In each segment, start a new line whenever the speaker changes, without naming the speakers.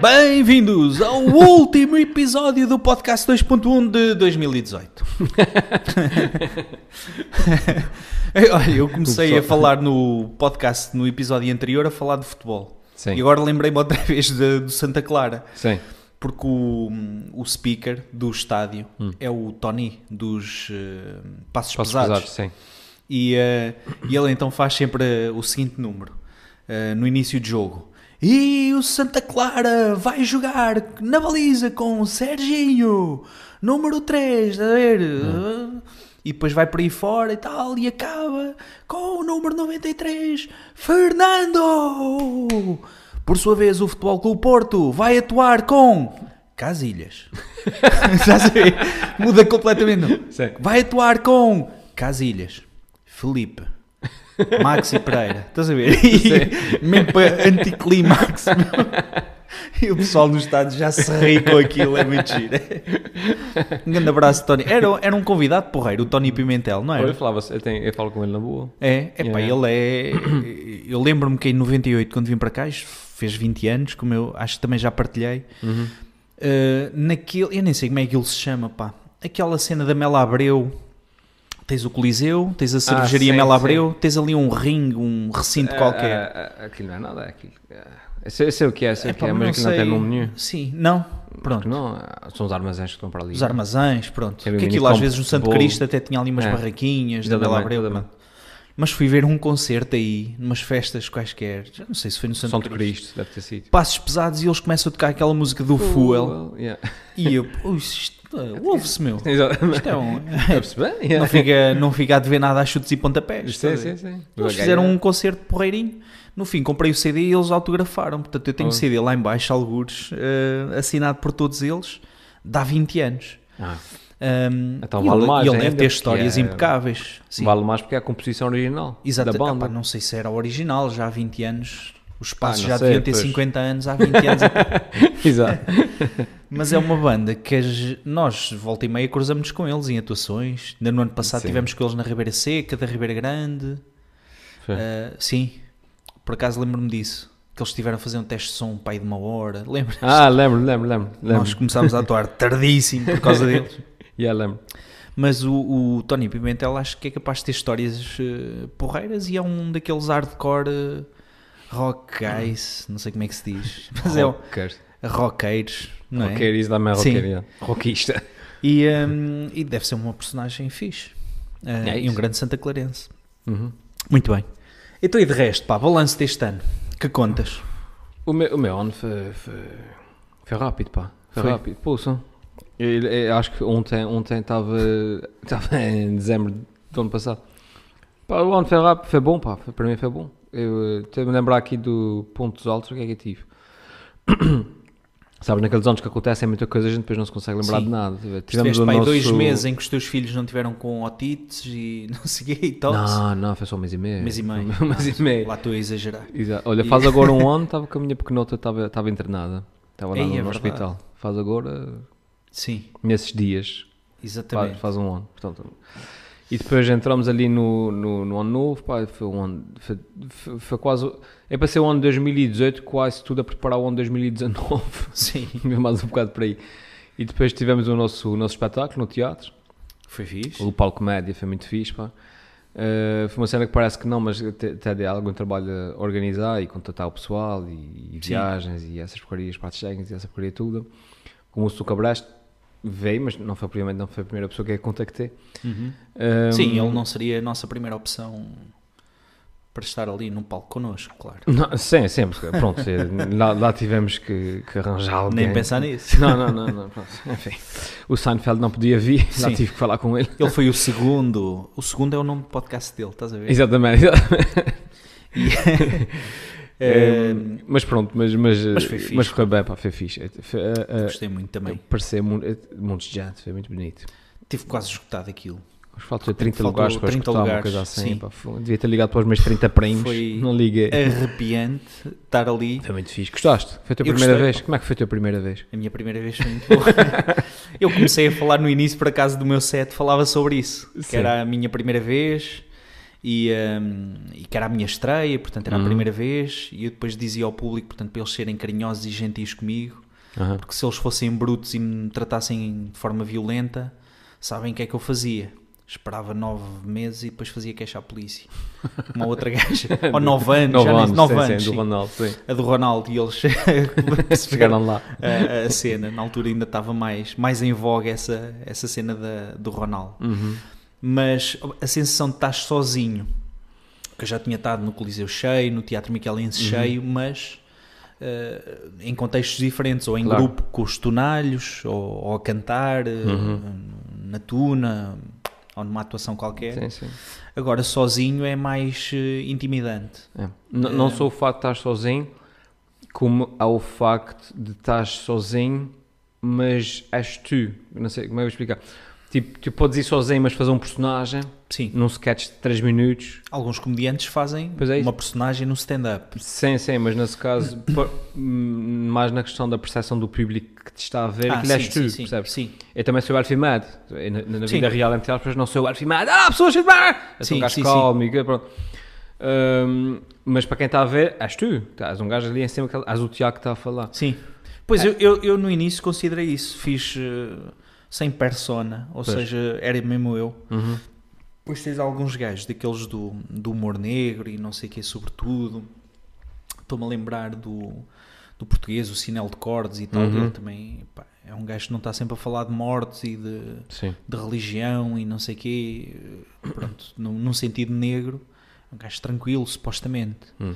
Bem-vindos ao último episódio do podcast 2.1 de 2018. Olha, eu comecei a falar no podcast no episódio anterior a falar de futebol.
Sim.
E agora lembrei-me outra vez do Santa Clara.
Sim.
Porque o, o speaker do estádio é o Tony dos eh, Passos
Passos
Pesados.
pesados, sim.
E, eh, e ele então faz sempre eh, o seguinte número eh, no início de jogo. E o Santa Clara vai jogar na baliza com o Serginho, número 3, está a ver? E depois vai por aí fora e tal, e acaba com o número 93, Fernando! Por sua vez, o Futebol Clube Porto vai atuar com Casilhas. Muda completamente. Vai atuar com Casilhas, Felipe, Maxi Pereira. Estás a ver? E, mesmo para anticlimax. E o pessoal no estádio já se ri com aquilo, é muito giro. Um grande abraço, Tony. Era, era um convidado porreiro, o Tony Pimentel, não
Eu,
era?
falava, eu, tenho, eu falo com ele na boa.
É, é pá,
Yeah.
ele é. Eu lembro-me que em 98, quando vim para cá, fez 20 anos, como eu acho que também já partilhei.
Uhum.
Uh, naquele, eu nem sei como é que ele se chama, pá. Aquela cena da Mela Abreu. Tens o Coliseu, tens a cervejaria
sim,
Mela
sim.
Tens ali um ringue, um recinto qualquer.
Ah, ah, aquilo não é nada, é aquilo. ah, Eu sei, eu sei o que é, sei o que é, mas aquilo não tem nome nenhum.
Sim, não. Pronto.
Não, ah, são os armazéns que estão para ali.
Os armazéns, pronto. Que aquilo às vezes no Santo. Cristo até tinha ali umas
É.
barraquinhas da Mela
Exatamente,
Abreu.
exatamente.
pronto. Mas fui ver um concerto aí, numas festas quaisquer, já não sei se foi no Santo,
de
Cristo.
Cristo, deve ter sido.
Passos pesados e eles começam a tocar aquela música do Fuel.
Yeah.
E eu, "Ui, isto, uh, ouve-se, meu. Isto é um. Não fica, não fica a dever nada a chutes e pontapés.
Sim, sim, sim.
Eles fizeram um concerto porreirinho. No fim, comprei o CD e eles autografaram. Portanto, eu tenho o
Oh.
CD lá em baixo, algures, eh, assinado por todos eles, dá 20 anos.
Ah,
Um,
Então vale
ele,
mais
ele deve ter histórias
é-
impecáveis. Sim.
Vale mais porque é a composição original
Exato.
da banda.
Epá, não sei se era original, já há 20 anos. Os passos
não
já
sei,
deviam ter
pois.
50 anos, há 20 anos.
Exato.
Mas é uma banda que nós, volta e meia, cruzamos com eles em atuações. Ainda no ano passado
Sim.
tivemos com eles na Ribeira Seca, da Ribeira Grande.
Foi.
Uh, sim, por acaso lembro-me disso. Que eles estiveram a fazer um teste de som, um pai de uma hora. Lembras?
Ah, lembro, lembro, lembro. lembro.
Nós começámos a atuar tardíssimo por causa deles.
Yeah, lembro.
Mas o, o Tony Pimentel acho que é capaz de ter histórias uh, porreiras e é um daqueles hardcore uh, rock guys, não sei como é que se diz. Mas é o-
Rocker.
roqueiros, não é?
Roqueiro, isso dá-me a
Sim.
roqueira. Rockista.
E, um, e deve ser uma personagem fixe. Uh,
É
e um grande Santa Clarense.
Uhum.
Muito bem. Então e de resto, pá, balanço deste ano. Que contas?
O meu, o meu ano foi, foi, foi rápido, pá. Foi,
Foi?
rápido. Pulsa. Eu, eu acho que ontem ontem estava estava em dezembro do ano passado. Pá, o ano foi rápido, foi bom, pá. Para mim foi bom. Eu eh, estou-me a lembrar aqui do pontos altos, o que é que eu tive? Sabes, naqueles anos que acontecem muita coisa, a gente depois não se consegue lembrar
Sim.
de nada.
Tiveste pá, aí dois meses em que os teus filhos não tiveram com otites e não sei o quê e tal.
Não, não, foi só um mês e meio.
Mês e meio.
Um mês e meio.
Lá estou a exagerar.
Exato. Olha,
E-
faz agora um ano, estava com a minha pequenota, estava, estava internada. Estava lá
Ei,
no,
é
no hospital. Faz agora,
Sim,
nesses dias, faz,
exatamente.
faz um ano. Portanto, e depois entramos ali no, no, no ano novo, pá, foi um ano, foi, foi, foi quase, é para ser o ano 2018, quase tudo a preparar o ano 2019,
Sim,
mais um bocado por aí. E depois tivemos o nosso, o nosso espetáculo no teatro,
foi fixe.
o palco média foi muito fixe, pá. Uh, foi uma cena que parece que não, mas até dei algum trabalho a organizar e contratar o pessoal e, e viagens e essas porcarias, partes técnicas e essa porcaria tudo. Como o Suca Brest veio, mas não foi, não foi a primeira pessoa que eu contactei.
Uhum.
Um,
Sim, ele não seria a nossa primeira opção para estar ali num palco connosco, claro.
não, sim, sim, porque, pronto, é, lá, lá tivemos que, que arranjar alguém.
Nem pensar nisso.
Não, não, não, não pronto, enfim. O Seinfeld não podia vir, lá
Sim.
tive que falar com ele.
Ele foi o segundo. O segundo é o nome do podcast dele, estás a ver?
Exatamente, exatamente.
E-
Eh, mas pronto, mas, mas,
Mas foi fixe.
mas bem, pá, foi fixe. Foi, eh, eh,
Gostei muito também.
Parecia mu- eh, Montes de Jade, foi muito bonito.
Tive quase escutado aquilo.
Que faltou 30
Faltou
lugares para
30
escutar uma
lugares,
coisa assim.
sim.
pá, foi- devia ter ligado para os meus 30 primos,
Foi-
não liguei.
Arrepiante estar ali.
Foi muito fixe. Gostaste? Foi a tua
Eu
primeira
gostei,
vez?
pá.
Como é que foi a tua primeira vez?
A minha primeira vez foi muito boa. Eu comecei a falar no início, por acaso, do meu set, falava sobre isso. Que
Sim.
era a minha primeira vez E, hum, e que era a minha estreia, portanto era a
Uhum.
primeira vez. E eu depois dizia ao público, portanto, para eles serem carinhosos e gentis comigo,
Aham.
porque se eles fossem brutos e me tratassem de forma violenta, sabem o que é que eu fazia. Esperava nove meses e depois fazia queixa à polícia. Uma outra gaja, ou nove anos,
Nove anos,
nove
sim,
anos,
sim, do. Ronaldo, sim.
a do Ronaldo, e eles
Chegaram lá.
a, a cena. Na altura ainda estava mais, mais em voga essa, essa cena da, do Ronaldo.
Uhum.
Mas a sensação de estar sozinho, que eu já tinha estado no Coliseu cheio, no Teatro Michelense
Uhum.
cheio, mas eh, em contextos diferentes, ou em
Claro.
grupo com os tonalhos, ou, ou a cantar, eh,
Uhum.
na tuna, ou numa atuação qualquer.
Sim, sim.
Agora, sozinho é mais eh, intimidante.
É. N- Não
É.
só o facto de estar sozinho, como há o facto de estar sozinho, mas és tu. Não sei como é que eu vou explicar. Tipo, tu podes ir sozinho, mas fazer um personagem
Sim.
num sketch de 3 minutos.
Alguns comediantes fazem
é
uma personagem no stand-up.
Sim, sim, mas nesse caso, hum, mais na questão da percepção do público que te está a ver,
Ah,
aquilo és tu,
sim,
percebes?
sim.
Eu também sou o Alfimad. Na, na vida real, entre aspas, não sou o Alfimad. Ah, pessoas! Eu sou um gajo calmo e pronto. Hum, mas para quem está a ver, és tu. És um gajo ali em cima, és o Tiago que está a falar.
Sim. Pois eu, eu, eu no início considerei isso. Fiz eh, sem persona, ou
Pois.
seja, era mesmo eu.
Uhum.
Depois tens alguns gajos daqueles do, do humor negro e não sei o que, sobretudo. Estou-me a lembrar do, do português, o Sinel de Cordes e tal.
Uhum.
Ele também pá, é um gajo que não está sempre a falar de mortes e de,
Sim.
de religião e não sei o quê. Pronto, num, num sentido negro. É um gajo tranquilo, supostamente.
Hum.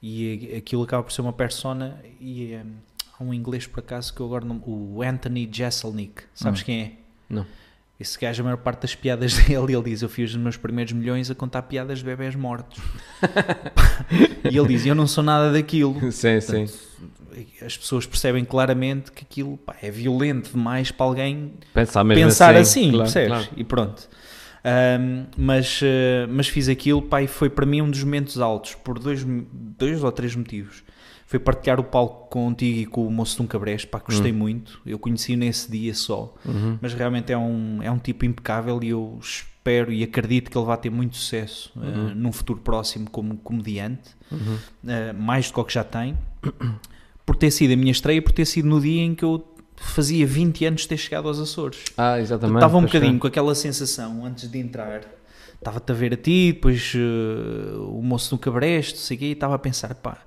E aquilo acaba por ser uma persona. E hum, há um inglês por acaso que eu agora não. O Anthony Jeselnik, sabes
Hum.
quem é?
Não.
Esse gajo, a maior parte das piadas dele, ele diz: Eu fiz os meus primeiros milhões a contar piadas de bebés mortos. e ele diz: Eu não sou nada daquilo.
Sim, sim.
As pessoas percebem claramente que aquilo pá, é violento demais para alguém
Pensar
pensar
assim,
assim,
claro,
percebes?
claro.
E pronto. Ahm, mas, eh, mas fiz aquilo, pá, e foi para mim um dos momentos altos, por dois, dois ou três motivos. Foi partilhar o palco contigo e com o moço de um cabreste, pá, gostei muito. Eu conheci-o nesse dia só,
Uhum.
mas realmente é um, é um tipo impecável e eu espero e acredito que ele vai ter muito sucesso eh,
Uhum.
num futuro próximo como comediante,
Uhum.
eh, mais do que o que já tem, por ter sido a minha estreia, por ter sido no dia em que eu fazia 20 anos de ter chegado aos Açores.
Ah, exatamente.
Estava um bocadinho com aquela sensação antes de entrar. Estava-te a ver a ti, depois eh, o moço no cabreste, não sei o quê, e estava a pensar, pá,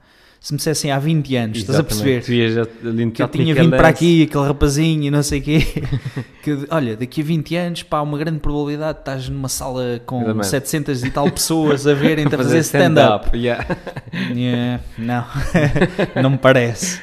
se me dissessem há 20 anos, estás a
Exatamente.
perceber?
Já
Que eu tinha vindo para aqui, aquele rapazinho e não sei o quê, que olha, daqui a 20 anos, pá, uma grande probabilidade de estás numa sala com
Exatamente.
700 e tal pessoas a verem-te a
Fazer
fazer stand-up.
yeah.
Yeah, não, não me parece.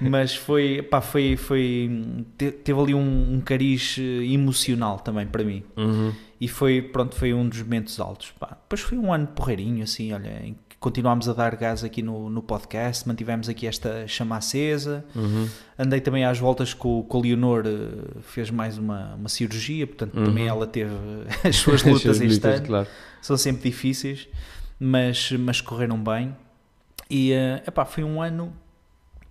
Mas foi, pá, foi, foi te- teve ali um, um cariz eh, emocional também para mim.
Uhum.
E foi, pronto, foi um dos momentos altos. Pá. Depois foi um ano porreirinho, assim, olha, em continuámos a dar gás aqui no, no podcast, mantivemos aqui esta chama acesa.
Uhum.
Andei também às voltas com, com a Leonor, eh, fez mais uma, uma cirurgia, portanto
Uhum.
também ela teve as suas lutas
As
este
lutas,
ano
claro.
são sempre difíceis, mas, mas correram bem. E eh, epá, foi um ano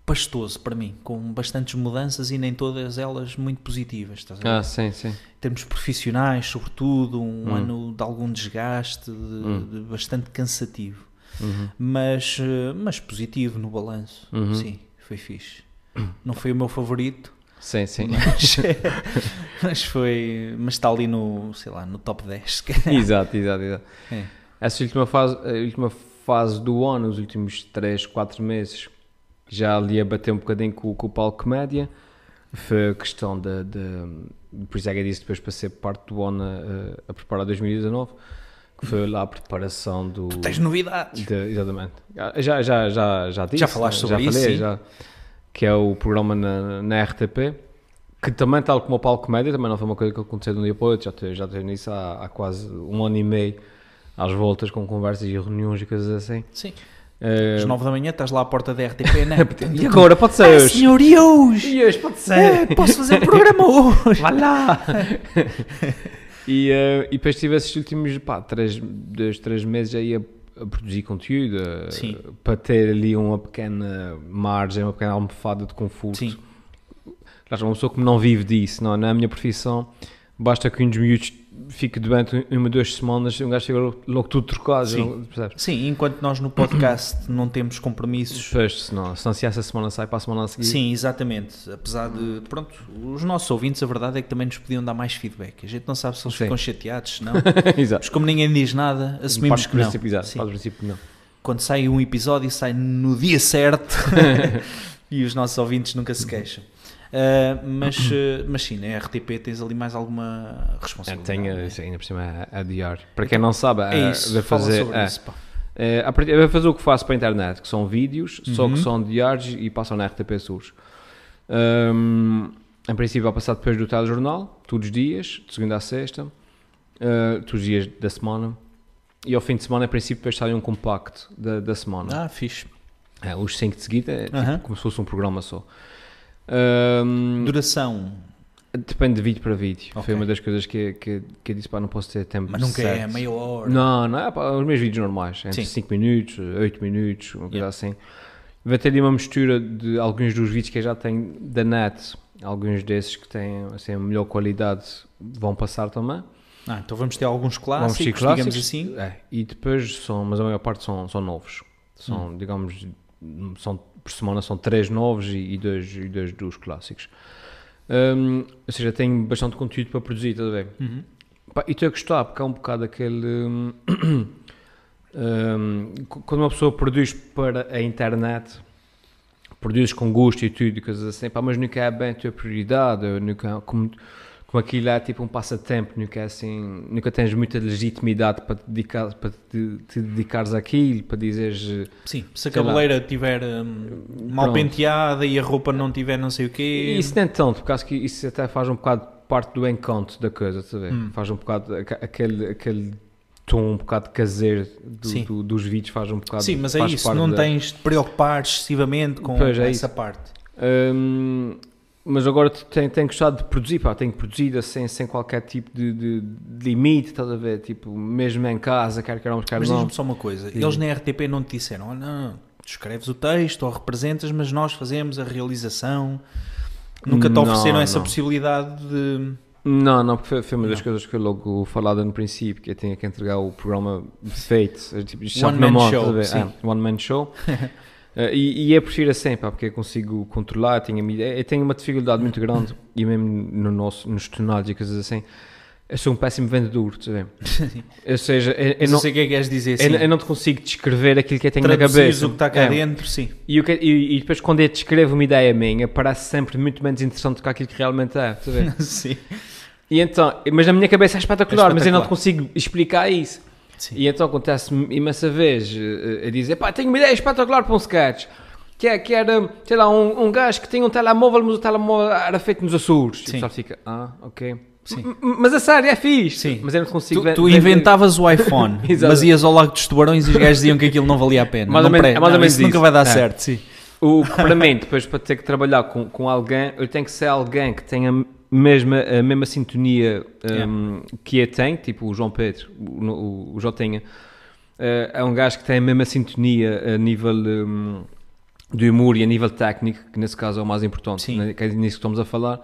pastoso para mim, com bastantes mudanças e nem todas elas muito positivas. Estás a?
Ah, sim, sim.
Em termos profissionais, sobretudo, um
Hum.
ano de algum desgaste, de,
Hum.
de bastante cansativo,
Uhum.
mas, eh, mas positivo no balanço.
Uhum.
Sim, foi fixe. Não foi o meu favorito,
Sim, sim.
mas, mas foi, mas está ali no, sei lá, no top 10. se calhar.
exato, exato, exato.
É.
Essa última fase, a última fase do ano, os últimos 3, 4 meses, já ali a bater um bocadinho com, com o palco comédia, foi a questão de, de por isso é que eu disse depois para ser parte do ONU a, a preparar 2019, que foi lá a preparação do...
Tens novidades.
de- exatamente. Já, já, já, já disse.
Já falaste sobre
já
isso,
falei, já, que é o programa na, na RTP, que também, tal como o Palco Comédia, também não foi uma coisa que aconteceu de um dia para o outro, já estou já estou nisso há, há quase um ano e meio, às voltas com conversas e reuniões e coisas assim.
Sim.
Eh,
Às 9 da manhã estás lá à porta da RTP, né?
e agora, pode ser
Ah,
hoje.
senhor, e hoje?
E hoje, pode
É,
ser.
posso fazer programa hoje?
Vai lá! e, eh, e depois tive esses últimos, pá, três, dois, três meses aí a, a produzir conteúdo, a- para ter ali uma pequena margem, uma pequena almofada de conforto.
Sim.
Claro, uma pessoa que não vive disso, não, é a minha profissão, basta que uns miúdos fica durante uma, duas semanas, um gajo chega logo, logo tudo trocado,
Sim. Sim, enquanto nós no podcast não temos compromissos.
Depois, se não, se não se essa semana sai para a semana a seguir.
Sim, exatamente. Apesar de, pronto, os nossos ouvintes, a verdade é que também nos podiam dar mais feedback. A gente não sabe se eles
Sim.
ficam chateados, se não.
Exato.
Mas como ninguém diz nada, assumimos que não.
exato,
Sim.
faz princípio não.
Quando sai um episódio, sai no dia certo e os nossos ouvintes nunca se queixam. Ah, mas, ah, mas sim, na RTP tens ali mais alguma
É,
responsabilidade.
tenho,
não é?
isso ainda por cima é adiar. Para quem não sabe,
É
é,
isso,
vai
fala
fazer,
sobre
é,
isso. pá.
é, a partir- vai fazer o que faço para a internet, que são vídeos, só
Uhum.
que são diários e passam na RTP Sus. Hum, em princípio, vai passar depois do telejornal, todos os dias, de segunda a sexta, eh, todos os dias da semana. E ao fim de semana, em princípio, depois sai um compacto da, da semana.
Ah, fixe.
É, os 5 de seguida é tipo
Aham.
como se fosse um programa só. Hum,
Duração,
depende de vídeo para vídeo.
Ok.
Foi uma das coisas que, que, que eu disse, pá, não posso ter tempo
mas nunca é
certo.
meia hora.
Não, não, é pá, os meus vídeos normais, entre
Sim.
5 minutos, 8 minutos, uma coisa
Yeah.
assim. Vai ter ali uma mistura de alguns dos vídeos que eu já tenho da net, alguns desses que têm assim, a melhor qualidade vão passar também.
Ah, então vamos ter alguns
Vamos ter
clássicos, digamos assim.
É, e depois são, mas a maior parte são, são novos.
Hum.
São, digamos, são, por semana são três novos e, e dois, e dois dos clássicos. Hum, ou seja, tenho bastante conteúdo para produzir, estás a ver?
Uhum.
Pá, e estou a gostar, porque há um bocado aquele. hum, hum, qu- quando uma pessoa produz para a internet, produz com gosto e tudo, e coisas assim, pá, mas nunca é bem a tua prioridade, nunca, como, como aquilo é tipo um passatempo, nunca é assim, nunca tens muita legitimidade para te, dedicar, para te, te dedicares àquilo, para dizeres.
Sim, se a cabeleira estiver hum, mal
Pronto.
penteada e a roupa não tiver não sei o quê.
Isso nem tanto, porque acho que isso até faz um bocado parte do encanto da coisa?
Hum.
Faz um bocado aquele, aquele tom um bocado caseiro do- do- dos vídeos, faz um bocado.
Sim, mas é isso, não
da-
tens de preocupar excessivamente com
Pois, é
essa
isso.
parte.
Hum, mas agora te- tenho, tenho gostado de produzir, pá, tenho produzido sem, sem qualquer tipo de, de- de limite, estás a ver? Tipo, mesmo em casa, quer queiramos, quer
Mas
não.
diz-me só uma coisa,
Diz-me.
eles na RTP não te disseram, olha, não, tu escreves o texto ou representas, mas nós fazemos a realização. Nunca te
Não,
ofereceram essa
não.
possibilidade de...
Não, não, porque foi, uma das
Não.
coisas que eu logo falada no princípio, que eu tinha que entregar o programa feito, tipo,
One man show,
estás a ver?
sim.
É, one man show. Eh, e, e eu prefiro assim, pá, porque eu consigo controlar, eu tenho, minha- eu tenho uma dificuldade muito grande, e mesmo no nosso, nos tornados e coisas assim, eu sou um péssimo vendedor, ver? Ou seja, eu, eu
Eu
não,
sei o que é que queres dizer,
eu, eu não te consigo descrever aquilo que eu tenho na cabeça.
o que está cá
É.
dentro, sim.
E, o que- e- e depois quando eu descrevo uma ideia minha, parece sempre muito menos interessante do que aquilo que realmente é, ver?
sim.
E então, mas na minha cabeça é espetacular,
É
mas eu não
espetacular.
te consigo explicar isso.
Sim.
E então acontece-me imensa vez eh, a dizer, pá, tenho uma ideia espetacular para um sketch. Que, é, que era, sei lá, um, um gajo que tinha um telemóvel, mas o telemóvel era feito nos Açores. E o
Sim.
pessoal fica, ah, ok.
Sim.
Mas a sério, é fixe.
Sim.
Mas eu não consigo
Tu, tu inventavas o iPhone, mas ias ao Lago dos Tubarões e os gajos diziam que aquilo não valia a pena.
Mais
não
menos- é mais
Não, isso nunca vai dar
É.
certo, sim.
O para mim, depois para ter que trabalhar com, com alguém, eu tenho que ser alguém que tenha mesma, a mesma sintonia um, que eu tenho, tipo o João Pedro, o, o, o Jotinha. Eh, é um gajo que tem a mesma sintonia a nível um, de humor e a nível técnico, que nesse caso é o mais importante,
Sim.
né, que é nisso que estamos a falar,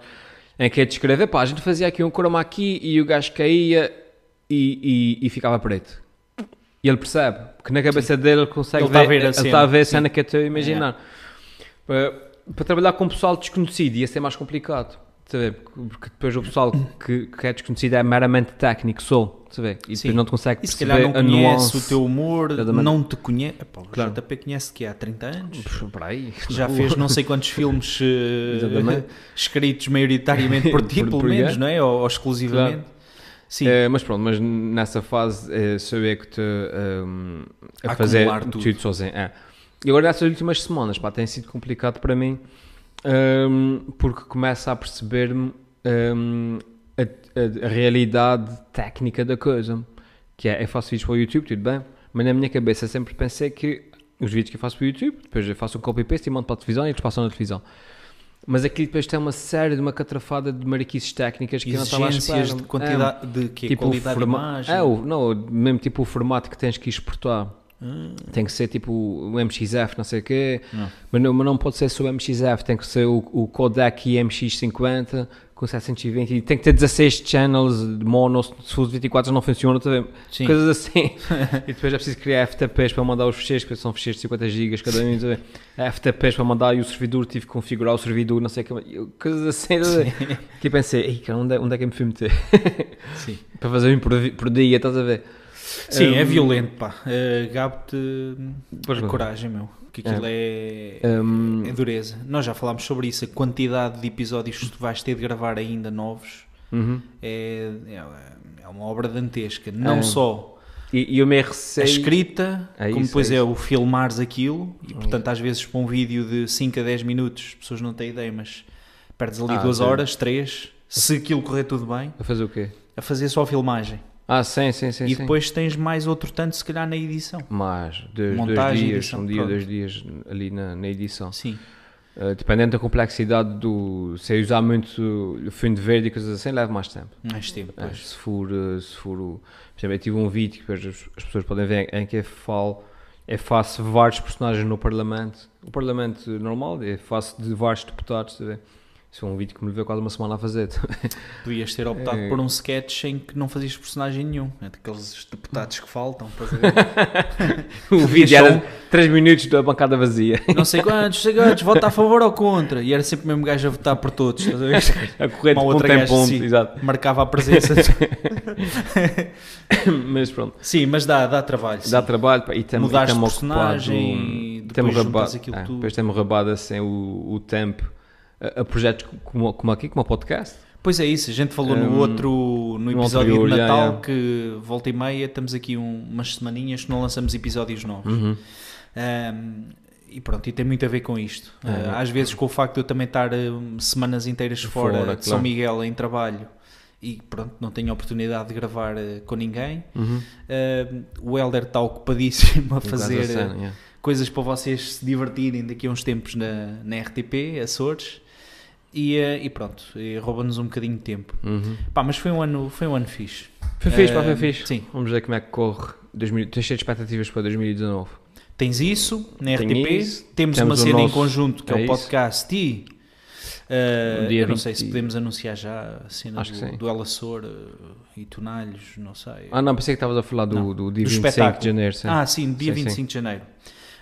em que é descrever, pá, a gente fazia aqui um croma aqui e o gajo caía e, e, e ficava preto. E ele percebe, porque na cabeça dele ele consegue
Ele a ver a
ele
cena,
está a ver a
sim.
cena que eu estou a imaginar. Para, para trabalhar com pessoal desconhecido ia ser mais complicado. Porque depois o pessoal que, que é desconhecido é meramente técnico a ver? E
Sim.
depois não te consegue
E se
perceber
calhar não conhece o teu humor,
Exatamente.
não te conhece. Epá, o
Claro.
JP conhece que há 30 anos. Já fez não sei quantos filmes
Exatamente.
escritos maioritariamente por ti, pelo menos, não é? Ou, ou exclusivamente.
Claro.
Sim.
Eh, mas pronto, mas nessa fase sou eu que estou ehm, a
A
fazer
acumular
tudo,
tudo.
sozinho. É. E agora nessas últimas semanas pá, tem sido complicado para mim ehm, porque começo a perceber-me ehm, a, a- a realidade técnica da coisa. Que é, eu faço vídeos para o YouTube, tudo bem, mas na minha cabeça sempre pensei que os vídeos que eu faço para o YouTube, depois eu faço um copy-paste e mando para a televisão e eles passam na televisão. Mas aquilo depois tem uma série de uma catrafada de mariquices técnicas que eu não estava
Exigências
espera.
de
É,
quantidade, de quê?
tipo
qualidade de imagem.
É, o, não, mesmo tipo o formato que tens que exportar.
Ah,
Tem que ser tipo o MXF, não sei o quê.
Não.
Mas não, mas não pode ser só o MXF, tem que ser o, o codec IMX50 com 720 e tem que ter 16 channels de mono, se os 24 não funcionam, tá coisas assim. e depois é preciso criar FTPs para mandar os ficheiros, que são ficheiros de 50 GB cada um, tá? FTPs para mandar e o servidor, tive que configurar o servidor, não sei o que, coisas assim. tá? Que pensei, Ei, cara, onde, é, onde é que eu me fui meter? Para fazer um por, por dia, estás a ver?
Sim, é
Um,
violento, pá. Uh, Gabo-te a
não.
coragem, meu. Que aquilo é,
Um,
é dureza. Nós já falámos sobre isso. A quantidade de episódios que tu vais ter de gravar ainda novos
uhum.
é, é, é uma obra dantesca. Não
É.
só
E, e eu me
a escrita,
É
como
isso,
depois
é
é, o filmares aquilo. E portanto, às vezes, para um vídeo de 5 a 10 minutos, as pessoas não têm ideia, mas perdes ali
Ah,
duas
sim.
horas, três, se aquilo correr tudo bem,
A fazer o quê?
a fazer só a filmagem.
Ah, sim, sim, sim.
e
sim.
depois tens mais outro tanto, se calhar, na edição.
Mais, dois, dois
Montagem,
dias,
edição,
um dia,
pronto.
dois dias ali na, na edição.
Sim.
Uh, dependendo da complexidade do. Se eu usar muito o fundo verde e coisas assim, leva mais tempo.
Mais tempo,
É,
pois.
se for, uh, se for o. Por exemplo, eu tive um vídeo que as, as pessoas podem ver em que eu falo. Eu faço vários personagens no Parlamento. O Parlamento normal, eu faço de vários deputados. ver? Isso foi um vídeo que me levou quase uma semana a fazer.
Podias ter optado
É.
por um sketch em que não fazias personagem nenhum. É daqueles deputados que faltam.
o vídeo era 3 minutos da bancada vazia.
não sei quantos, sei quantos, vota a favor ou contra. E era sempre o mesmo gajo a votar por todos. Estás a ver?
A correr de ponto em ponto,
sim.
exato.
Marcava a presença.
Mas pronto.
sim, mas dá, dá trabalho. sim.
Dá trabalho pá, e tem,
Mudares
e
de
ocupado,
personagem e depois
rabado,
juntas aquilo
é,
tudo.
depois tem-me rabado assim o, o tempo a, a projetos como, como aqui, como o podcast.
Pois é isso, a gente falou
Um,
no outro, no
no
episódio
anterior,
de Natal
já.
que volta e meia estamos aqui um- umas semaninhas que não lançamos episódios novos.
Uhum.
Um, e pronto, e tem muito a ver com isto.
É,
Uh, às vezes com o facto de eu também estar um, semanas inteiras fora,
Fora,
de São
claro.
Miguel em trabalho e pronto, não tenho a oportunidade de gravar uh, com ninguém.
Uhum.
Uh, o Helder está ocupadíssimo a fazer uh,
cena, yeah.
coisas para vocês se divertirem daqui a uns tempos na, na RTP, Açores. E, uh, e pronto, e rouba-nos um bocadinho de tempo.
Uhum.
Pá, mas foi um ano, foi um ano fixe.
Foi fixe, pá, foi
Uh,
fixe.
Sim,
Vamos ver como é que corre. 2000, tens cheio de expectativas para 2019.
Tens isso na
Tem
RTP,
isso,
temos,
temos
uma cena em
nosso-
conjunto que é,
é
o podcast e uh,
No dia
eu não sei
20.
se podemos anunciar já a cena
Acho
do,
sim.
do uh, e Tonalhos, não sei.
Ah, não, pensei que estavas a falar do,
Não,
do dia
do
25
espetáculo.
de janeiro. Sim.
ah, sim, dia
Sim,
25 de janeiro.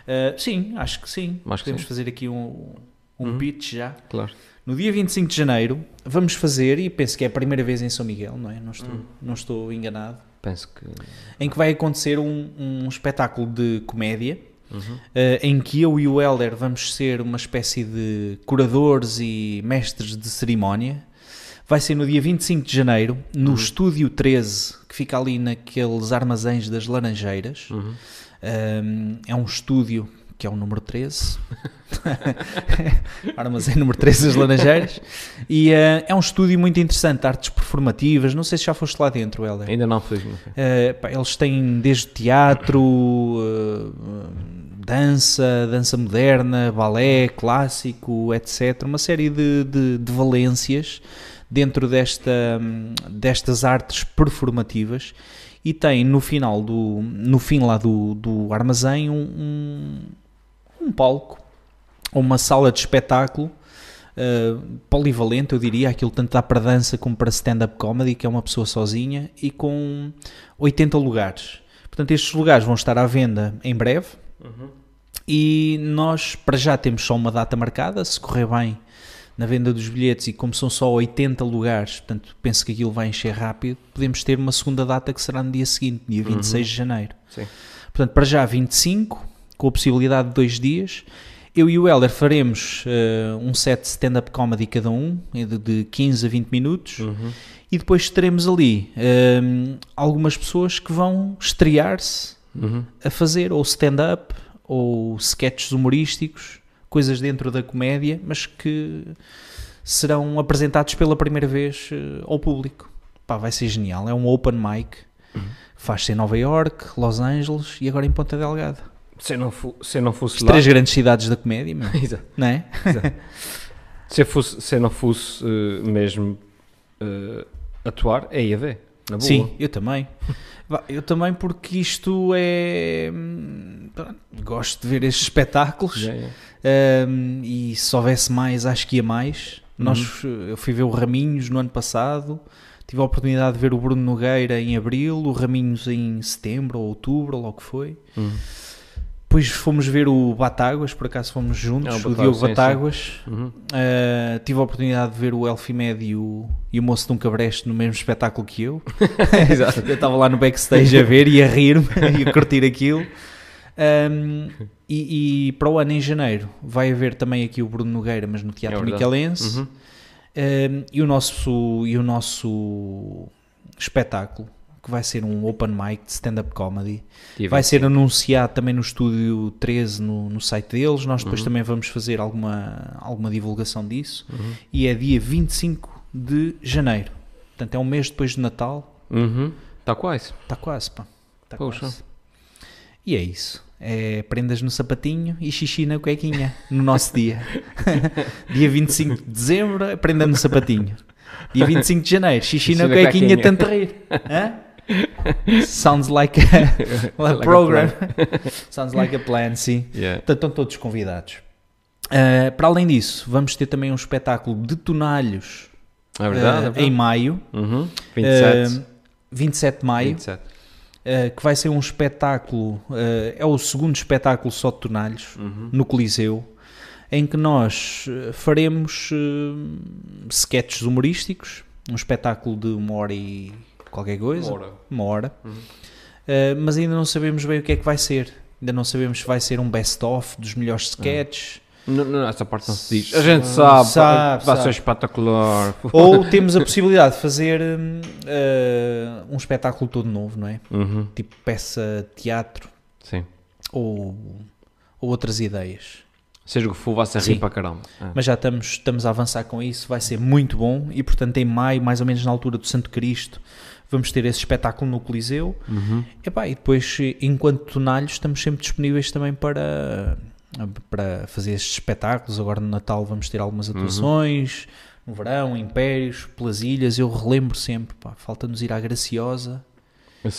Uh, sim, acho que sim.
Acho que
podemos
sim.
fazer aqui um, um
Uhum.
pitch já.
Claro.
No dia 25 de janeiro vamos fazer, e penso que é a primeira vez em São Miguel, não é? Não estou,
Hum.
não estou enganado.
Penso que.
Em que vai acontecer um, um espetáculo de comédia
Uhum.
eh, em que eu e o Helder vamos ser uma espécie de curadores e mestres de cerimónia. Vai ser no dia 25 de janeiro, no Estúdio 13, que fica ali naqueles armazéns das Laranjeiras.
Uhum.
Um, é um estúdio que é o número 13. Armazém número 13 das Laranjeiras. E eh, é um estúdio muito interessante, artes performativas. Não sei se já foste lá dentro, Helder.
Ainda não fui.
Uh, pá, eles têm desde teatro, uh, uh, dança, dança moderna, balé, clássico, etc. Uma série de, de, de valências dentro desta, destas artes performativas e tem no final do no fim lá do, do armazém um, um, um palco ou uma sala de espetáculo uh, polivalente, eu diria, aquilo tanto dá para dança como para stand-up comedy, que é uma pessoa sozinha, e com 80 lugares. Portanto, estes lugares vão estar à venda em breve e nós, para já, temos só uma data marcada, se correr bem na venda dos bilhetes e como são só 80 lugares, portanto, penso que aquilo vai encher rápido, podemos ter uma segunda data que será no dia seguinte, dia 26 de janeiro.
Sim.
Portanto, para já 25, com a possibilidade de dois dias. Eu e o Helder faremos eh, um set de stand-up comedy cada um, de, de 15 a 20 minutos,
Uhum.
e depois teremos ali eh, algumas pessoas que vão estrear-se
Uhum.
a fazer ou stand-up ou sketches humorísticos, coisas dentro da comédia, mas que serão apresentados pela primeira vez eh, ao público. Pá, vai ser genial. É um open mic. Faz-se em Nova York, Los Angeles e agora em Ponta Delgada.
Se eu não, se não fosse
As
lá.
três grandes cidades da comédia, meu.
Exato.
não é?
Se eu, fosse, se eu não fosse eh, mesmo eh, atuar, é ia ver. Na boa.
Sim, eu também. Eu também porque isto é... hum, Gosto de ver estes espetáculos
Já, já.
hum, e se houvesse mais, acho que ia mais. Nós, eh, eu fui ver o Raminhos no ano passado, tive a oportunidade de ver o Bruno Nogueira em abril, o Raminhos em setembro ou outubro, ou logo que foi.
Uhum.
Depois fomos ver o Batáguas, por acaso fomos juntos,
Ah, o
o,
Batáguas,
Diogo
sim, sim.
Batáguas.
Uhum.
Uh, tive a oportunidade de ver o Elfimed e o, e o Moço de um Cabreste no mesmo espetáculo que eu.
Exato.
eu estava lá no backstage a ver e a rir-me e a curtir aquilo. Um, e, e para o ano, em janeiro, vai haver também aqui o Bruno Nogueira, mas no Teatro
É.
Micalense.
Uhum.
Um, e, o nosso, e o nosso espetáculo, que vai ser um open mic de stand-up comedy,
Dia
vai
25.
ser anunciado também no estúdio 13 no, no site deles. Nós depois
Uhum.
também vamos fazer alguma, alguma divulgação disso.
Uhum.
E é dia 25 de janeiro. Portanto, é um mês depois de Natal.
Uhum. Está quase.
Está quase, pá. Está
Poxa.
quase. E é isso. É prendas no sapatinho e xixi na cuequinha no nosso dia. dia 25 de dezembro, é prenda no sapatinho. Dia 25 de janeiro, xixi
Xixi na
cuequinha. tanto rir. Hã? Sounds like a, a
Like a
program. Sounds like a plan, sim.
Yeah.
Portanto, estão todos convidados. Uh, para além disso, vamos ter também um espetáculo de tonalhos
É verdade.
uh,
é verdade.
em maio,
Uhum. 27.
uh, 27 de maio,
27.
uh, que vai ser um espetáculo, é o segundo espetáculo só de tonalhos,
Uhum.
no Coliseu, em que nós faremos sketches humorísticos, um espetáculo de uma hora e qualquer coisa,
Bora.
uma hora,
Uhum.
Uh, mas ainda não sabemos bem o que é que vai ser. Ainda não sabemos se vai ser um best-of dos melhores sketches.
Não, não, essa parte não se diz. A gente sabe,
Sabe,
vai
sabe.
ser espetacular.
Ou temos a possibilidade de fazer uh, um espetáculo todo novo, não é?
Uhum.
Tipo peça teatro
Sim.
ou, ou outras ideias.
Seja o que for, vai ser rir para caramba. É.
Mas já estamos, estamos a avançar com isso, vai ser muito bom. E portanto, em maio, mais ou menos na altura do Santo Cristo, vamos ter esse espetáculo no Coliseu.
Uhum.
Epá, e depois, enquanto tonalhos, estamos sempre disponíveis também para, para fazer estes espetáculos. Agora no Natal vamos ter algumas atuações, no verão, Impérios, pelas ilhas. Eu relembro sempre, falta-nos ir à Graciosa
A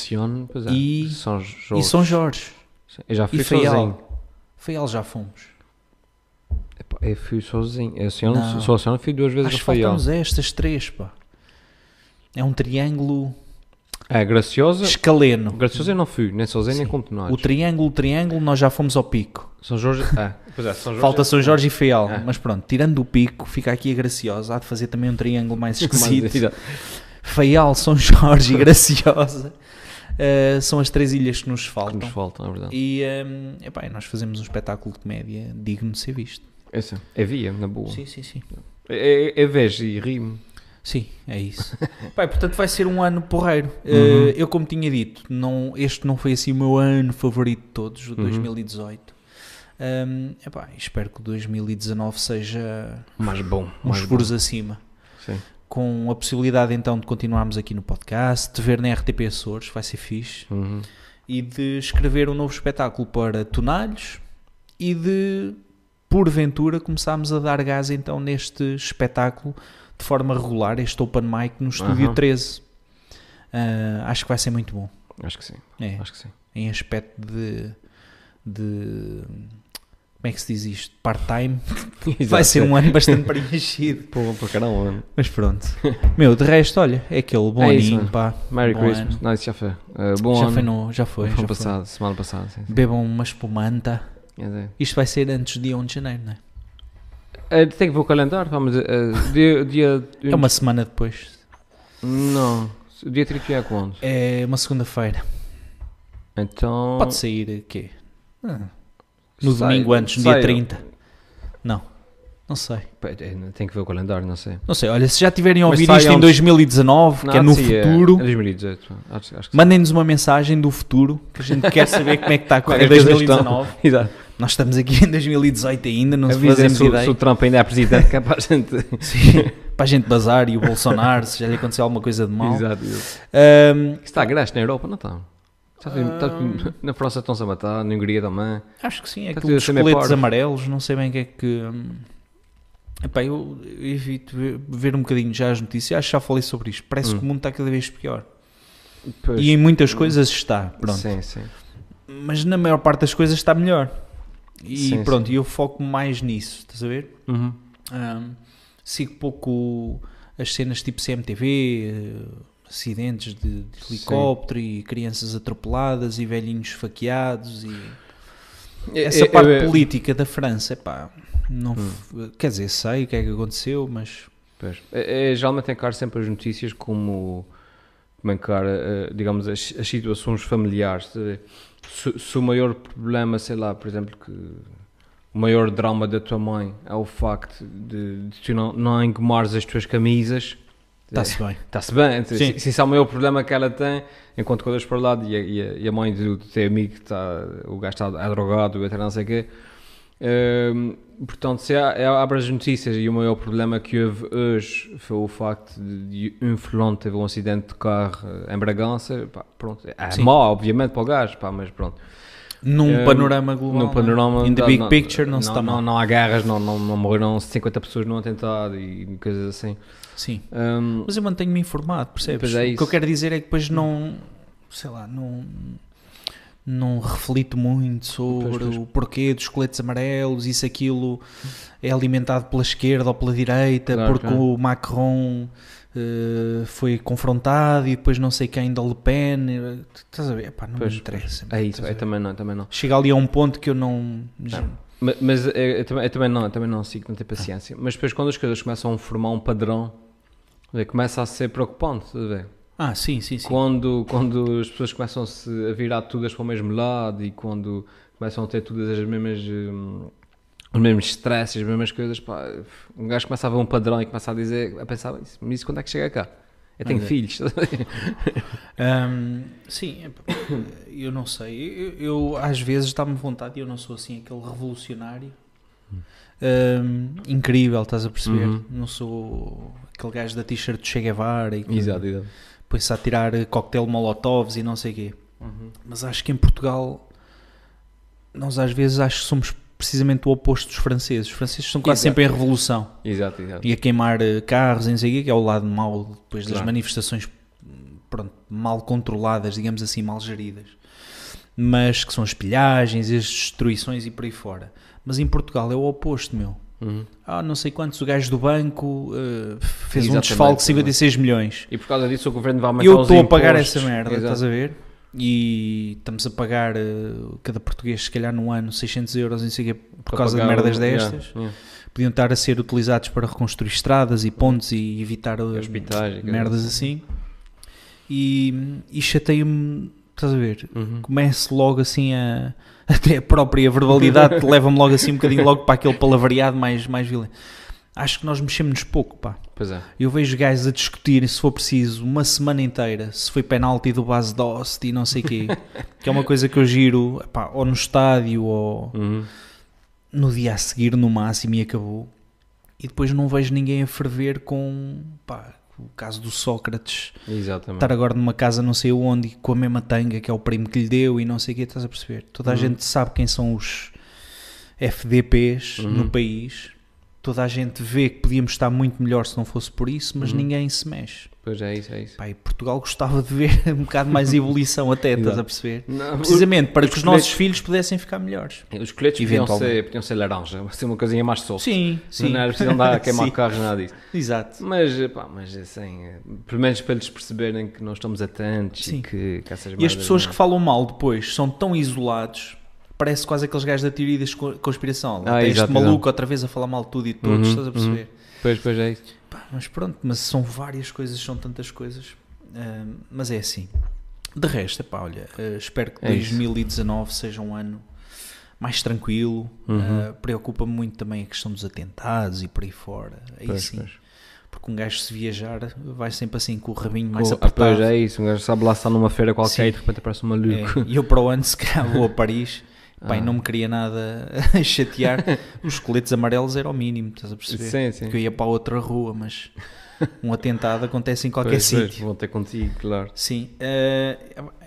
pois é.
E-
São Jorge.
e São Jorge.
Eu já fui
e
sozinho.
Faial já fomos.
Eu fui sozinho. A
Não.
só a Sion fui duas vezes
Acho
a
que
Faial.
faltam-nos estas três, pá. É um triângulo
É, Graciosa.
escaleno.
Graciosa eu não fui, nem sozinho nem
Sim.
com
O triângulo, triângulo, nós já fomos ao pico.
São Jorge. É, pois é, São Jorge.
Falta São Jorge e Faial.
É.
Mas pronto, tirando o pico, fica aqui a Graciosa. Há de fazer também um triângulo mais esquisito. Faial, São Jorge e Graciosa uh, são as três ilhas que nos
Que
faltam.
nos faltam, é verdade.
E um, epá, e nós fazemos um espetáculo de comédia digno de ser visto.
Esse, é via, na boa.
Sim, sim, sim.
É, é, é vejo e rimo.
Sim, é isso. Pai, portanto, vai ser um ano porreiro.
Uhum.
Uh, eu, como tinha dito, não, este não foi assim o meu ano favorito de todos, o
Uhum.
2018. Um, epá, espero que o 2019 seja
Mais bom.
uns furos acima.
Sim.
Com a possibilidade então de continuarmos aqui no podcast, de ver na RTP Açores, vai ser fixe,
Uhum.
e de escrever um novo espetáculo para Tonalhos e de, porventura, começarmos a dar gás então neste espetáculo de forma regular, este Open Mic no Estúdio
Aham.
13. Ah, acho que vai ser muito bom.
Acho que sim.
É,
Acho que sim.
em aspecto de, de. Como é que se diz isto? Part-time. Vai ser um ano bastante preenchido.
Pô, para caramba. mano.
Mas pronto. Meu, de resto, olha, é aquele bom
É isso,
aninho, pá.
Merry
Bom
Christmas.
ano.
Não, isso já foi. Uh, bom
já
ano.
foi no. Já foi. Já foi.
passado, semana passada. Sim, sim.
Bebam uma espumanta.
Quer dizer,
Isto vai ser antes do dia 1 de janeiro, não é?
Eh, tem que ver o calendário. Vamos, uh, dia, dia,
É uma semana depois.
Não. O dia 31 é quando?
É uma segunda-feira.
Então.
Pode sair o quê? Ah, no
sai-
domingo antes, no
sai-
dia 30. Não. Não sei.
É, Tem que ver o calendário, não sei.
Não sei. Olha, se já tiverem a ouvir isto em
antes-
2019, que é
Não,
no
sim,
futuro,
É 2018. Que sim.
mandem-nos uma mensagem do futuro, que a gente quer saber como é que está a
é
correr
que as coisas estão.
2019.
Exato.
Nós estamos aqui em 2018 ainda, não
Avisa
fazemos
se,
ideia.
se o Trump ainda é presidente, que é para a gente.
Sim, para a gente bazar e o Bolsonaro, se já lhe aconteceu alguma coisa de mal.
Exato. Isso está graxa na Europa, não está? Está tudo- na França estão-se a matar, na Hungria também.
acho que sim, é
ser meio
coletes amarelos, não sei bem o que é que... hum, Epá, eu evito ver, ver um bocadinho já as notícias, acho que já falei sobre isto. Parece
Hum.
que o mundo está cada vez pior.
Pois.
E em muitas coisas está, pronto.
Sim, sim.
Mas na maior parte das coisas está melhor. E
Sim,
pronto,
sim.
eu foco mais nisso, estás a ver?
Uhum.
Ahm, sigo pouco as cenas tipo CMTV, eh, acidentes de, de helicóptero e crianças atropeladas e velhinhos esfaqueados e essa
Eu-
parte
eu-
política da França, epá, não,
Hum.
quer dizer, sei o que é que aconteceu, mas
Pois. É, é, geralmente encaro sempre as notícias como, como encara, eh, digamos, as, as situações familiares. Se, se o maior problema, sei lá, por exemplo, que o maior drama da tua mãe é o facto de, de tu não, não engomares as tuas camisas,
está-se bem.
está-se bem.
Sim.
Se, esse é o maior problema que ela tem, enquanto que olhas para o lado e a, e a, mãe do, do teu amigo, está, o gajo está é drogado, não sei o quê. Hum, portanto, se há, é, abre as notícias e o maior problema que houve hoje foi o facto de, de um fulano teve um acidente de carro eh, em Bragança, pá, pronto, é
Sim.
mau, obviamente, para o gajo, pá, mas pronto.
Num
Hum,
panorama global,
panorama,
não é? in the
não-
big
não-
picture, não, se está
não,
mal.
não há guerras, não, não, não morreram 50 pessoas num atentado e coisas assim.
Sim.
Hum,
Mas eu mantenho-me informado, percebes?
É
o que eu quero dizer é que depois não, sei lá, não, não reflito muito sobre
Pois, pois.
o porquê dos coletes amarelos, isso aquilo é alimentado pela esquerda ou pela direita,
Claro,
porque
claro.
o Macron eh, foi confrontado e depois não sei quem da Le Pen, eh, estás a ver? Epá, não
Pois,
me interessa.
é isso, é, também não, também não.
Chega ali a um ponto que eu não...
Ma- Mas eu, eu também, eu também não, eu também não sigo, não tenho paciência. Mas depois quando as coisas começam a formar um padrão, começa a ser preocupante, ver?
Ah, sim, sim, sim.
Quando, quando as pessoas começam-se a virar todas para o mesmo lado e quando começam a ter todas as mesmas hum, os mesmos stresses, as mesmas coisas, pá, um gajo começa a ver um padrão e começa a dizer, a pensar, "Isso- mas isso quando é que chega cá? Eu tenho
Olha.
filhos.
Ahm, sim, epá, eu não sei. Eu, eu, às vezes dá-me vontade, e eu não sou assim aquele revolucionário ahm, incrível, estás a perceber?
Uhum.
Não sou aquele gajo da t-shirt de Che Guevara e que
exato, exato.
Põe-se a tirar coquetel molotovs e não sei o quê. Mas acho que em Portugal nós às vezes acho que somos precisamente o oposto dos franceses. Os franceses são quase
Exato.
sempre em revolução
Exato, exato.
e a queimar eh, carros e não sei o quê, que é o lado mau depois das
Claro.
manifestações pronto, mal controladas, digamos assim, mal geridas. Mas que são as pilhagens, as destruições e por aí fora. Mas em Portugal é o oposto, meu.
Uhum.
Ah, não sei quantos, o gajo do banco eh, fez um
Exatamente,
desfalque de
também.
56 milhões.
E por causa disso o governo vai aumentar
Eu estou a pagar essa merda,
Exato.
estás a ver? E estamos a pagar eh, cada português, se calhar no ano, 600 euros, o quê, por causa de merdas
o-
destas.
yeah, yeah.
Podiam estar a ser utilizados para reconstruir estradas e pontes e evitar eh,
Hospitais
merdas assim. E, e chateia-me, estás a ver?
Uhum.
Começo logo assim a. Até a própria verbalidade leva-me logo assim um bocadinho logo para aquele palavreado mais, mais violento. Acho que nós mexemos-nos pouco, pá.
Pois é.
Eu vejo gajos a discutir, se for preciso, uma semana inteira, se foi penalti do base Dost e não sei o quê, que é uma coisa que eu giro, pá, ou no estádio ou
Uhum.
no dia a seguir, no máximo, e acabou. E depois não vejo ninguém a ferver com, pá, o caso do Sócrates,
Exatamente.
estar agora numa casa não sei onde, com a mesma tanga que é o primo que lhe deu e não sei o quê, estás a perceber? Toda a
Uhum.
gente sabe quem são os FDPs
Uhum.
no país. Toda a gente vê que podíamos estar muito melhor se não fosse por isso, mas
Uhum.
ninguém se mexe.
Pois é isso, é isso.
E Portugal gostava de ver um bocado mais evolução até, estás a perceber?
Não,
Precisamente para
os
que os nossos filhos pudessem ficar melhores.
Os coletes podiam ser, podiam ser laranja, ser uma coisinha mais solta.
Sim, sim.
Não era preciso andar a queimar carros, nada disso.
Exato.
Mas, pá, mas assim, eh, pelo menos para eles perceberem que nós estamos atentos
Sim.
e que, que essas
E as pessoas
não-
que falam mal depois são tão isolados, parece quase aqueles gajos da teoria da conspiração.
Ah,
tem este maluco outra vez a falar mal de tudo e de todos,
Uhum,
estás a perceber?
Pois, pois é isso.
Pá, mas pronto, mas são várias coisas, são tantas coisas. Ahm, mas é assim. De resto, epá, olha, eh, espero que
É isso.
2019 seja um ano mais tranquilo.
Uhum.
Ah, Preocupa-me muito também a questão dos atentados e por aí fora. Aí
Pois,
sim.
pois.
Porque um gajo se viajar vai sempre assim com o rabinho mais
Oh,
apertado.
pois é isso, um gajo sabe lá estar numa feira qualquer
Sim.
e de repente aparece um maluco.
É, e eu para o ano se calhar vou a Paris. Pai,
Ah.
não me queria nada chatear. Os coletes amarelos era o mínimo, estás a perceber?
Sim, sim.
Que eu ia para outra rua, mas um atentado acontece em qualquer
Pois, pois,
sítio.
Vão ter contigo, claro.
Sim, eh,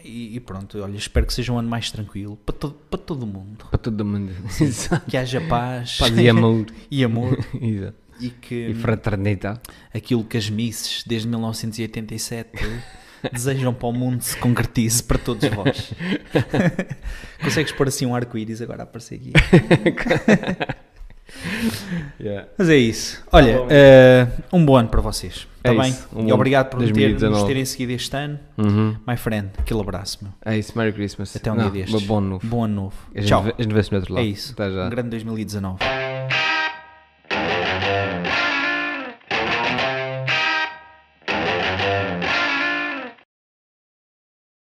e, e pronto, olha, espero que seja um ano mais tranquilo para, to- para todo mundo.
Para todo mundo. Exato.
Que haja paz,
Paz e amor.
e amor
Exato.
e que
E fraternidade.
aquilo que as misses desde 1987 desejam para o mundo se concretize para todos vós. Consegues pôr assim um arco-íris agora a aparecer aqui?
Yeah.
Mas é isso. Olha,
bom.
eh, um bom ano para vocês. Está
É
bem?
isso, um
e obrigado por ter- nos
2019.
terem seguido este ano.
Uhum.
My friend, aquele abraço, meu.
É isso, Merry Christmas.
Até um
Não,
dia destes.
Bom novo.
Bom ano novo.
A gente,
Tchau.
a gente vê-se no outro lado.
É isso. Um grande 2019.